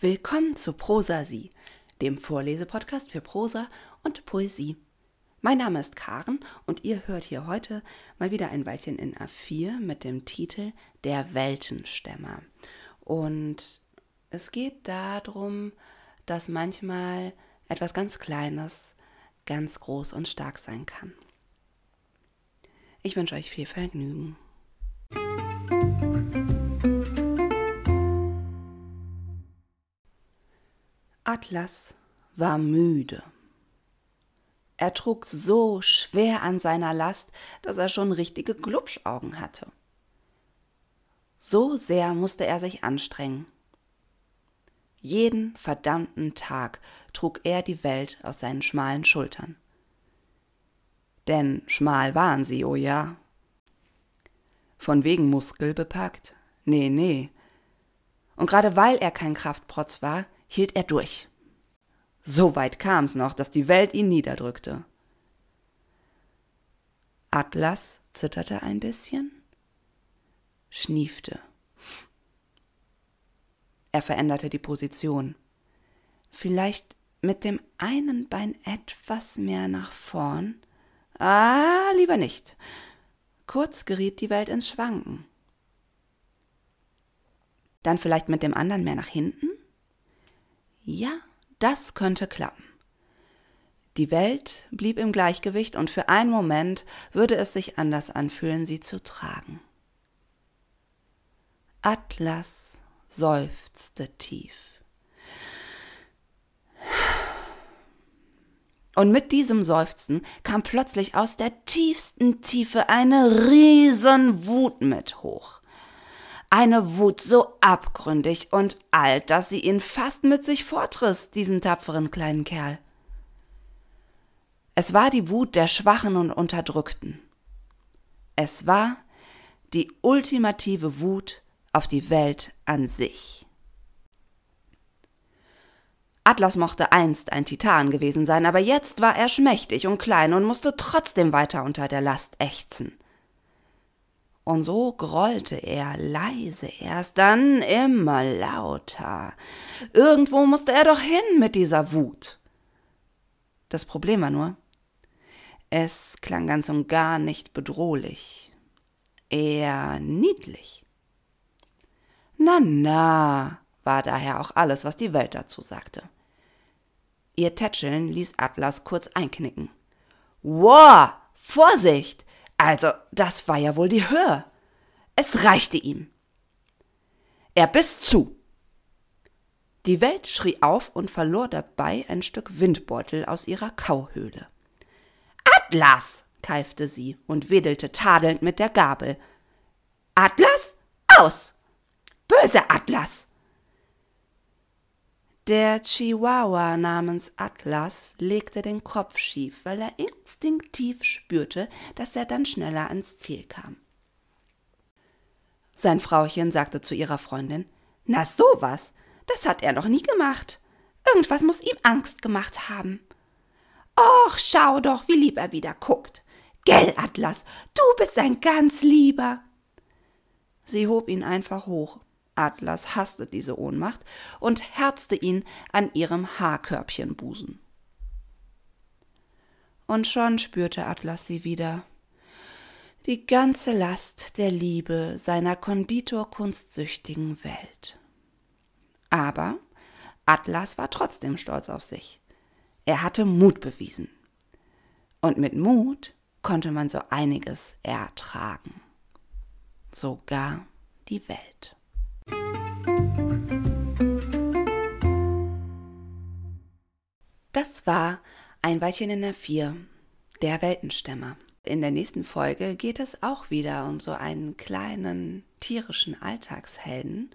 Willkommen zu Prosa Sie, dem Vorlesepodcast für Prosa und Poesie. Mein Name ist Karen und ihr hört hier heute mal wieder ein Weilchen in A4 mit dem Titel Der Weltenstämmer. Und es geht darum, dass manchmal etwas ganz Kleines ganz groß und stark sein kann. Ich wünsche euch viel Vergnügen. Atlas war müde. Er trug so schwer an seiner Last, dass er schon richtige Glubschaugen hatte. So sehr musste er sich anstrengen. Jeden verdammten Tag trug er die Welt aus seinen schmalen Schultern. Denn schmal waren sie, oh ja. Von wegen Muskel bepackt? Nee, nee. Und gerade weil er kein Kraftprotz war, hielt er durch. So weit kam's noch, dass die Welt ihn niederdrückte. Atlas zitterte ein bisschen, schniefte. Er veränderte die Position. Vielleicht mit dem einen Bein etwas mehr nach vorn. Ah, lieber nicht. Kurz geriet die Welt ins Schwanken. Dann vielleicht mit dem anderen mehr nach hinten? Ja, das könnte klappen. Die Welt blieb im Gleichgewicht und für einen Moment würde es sich anders anfühlen, sie zu tragen. Atlas seufzte tief. Und mit diesem Seufzen kam plötzlich aus der tiefsten Tiefe eine Riesenwut mit hoch. Eine Wut so abgründig und alt, dass sie ihn fast mit sich fortriss, diesen tapferen kleinen Kerl. Es war die Wut der Schwachen und Unterdrückten. Es war die ultimative Wut auf die Welt an sich. Atlas mochte einst ein Titan gewesen sein, aber jetzt war er schmächtig und klein und musste trotzdem weiter unter der Last ächzen. Und so grollte er leise erst, dann immer lauter. Irgendwo musste er doch hin mit dieser Wut. Das Problem war nur, es klang ganz und gar nicht bedrohlich, eher niedlich. Na, na, war daher auch alles, was die Welt dazu sagte. Ihr Tätscheln ließ Atlas kurz einknicken. Wow, Vorsicht! Also, das war ja wohl die Höhe. Es reichte ihm. Er biss zu. Die Welt schrie auf und verlor dabei ein Stück Windbeutel aus ihrer Kauhöhle. Atlas! keifte sie und wedelte tadelnd mit der Gabel. Atlas? Aus! Böse Atlas! Der Chihuahua namens Atlas legte den Kopf schief, weil er instinktiv spürte, dass er dann schneller ans Ziel kam. Sein Frauchen sagte zu ihrer Freundin: Na sowas, das hat er noch nie gemacht. Irgendwas muss ihm Angst gemacht haben. Och, schau doch, wie lieb er wieder guckt. Gell, Atlas, du bist ein ganz lieber. Sie hob ihn einfach hoch Atlas hasste diese Ohnmacht und herzte ihn an ihrem Haarkörbchenbusen. Und schon spürte Atlas sie wieder. Die ganze Last der Liebe seiner konditorkunstsüchtigen Welt. Aber Atlas war trotzdem stolz auf sich. Er hatte Mut bewiesen. Und mit Mut konnte man so einiges ertragen. Sogar die Welt. Das war ein Weilchen in der Vier, der Weltenstämmer. In der nächsten Folge geht es auch wieder um so einen kleinen tierischen Alltagshelden,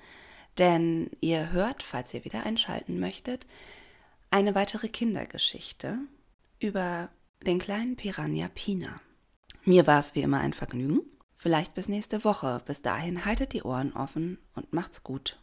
denn ihr hört, falls ihr wieder einschalten möchtet, eine weitere Kindergeschichte über den kleinen Piranha Pina. Mir war es wie immer ein Vergnügen. Vielleicht bis nächste Woche. Bis dahin haltet die Ohren offen und macht's gut.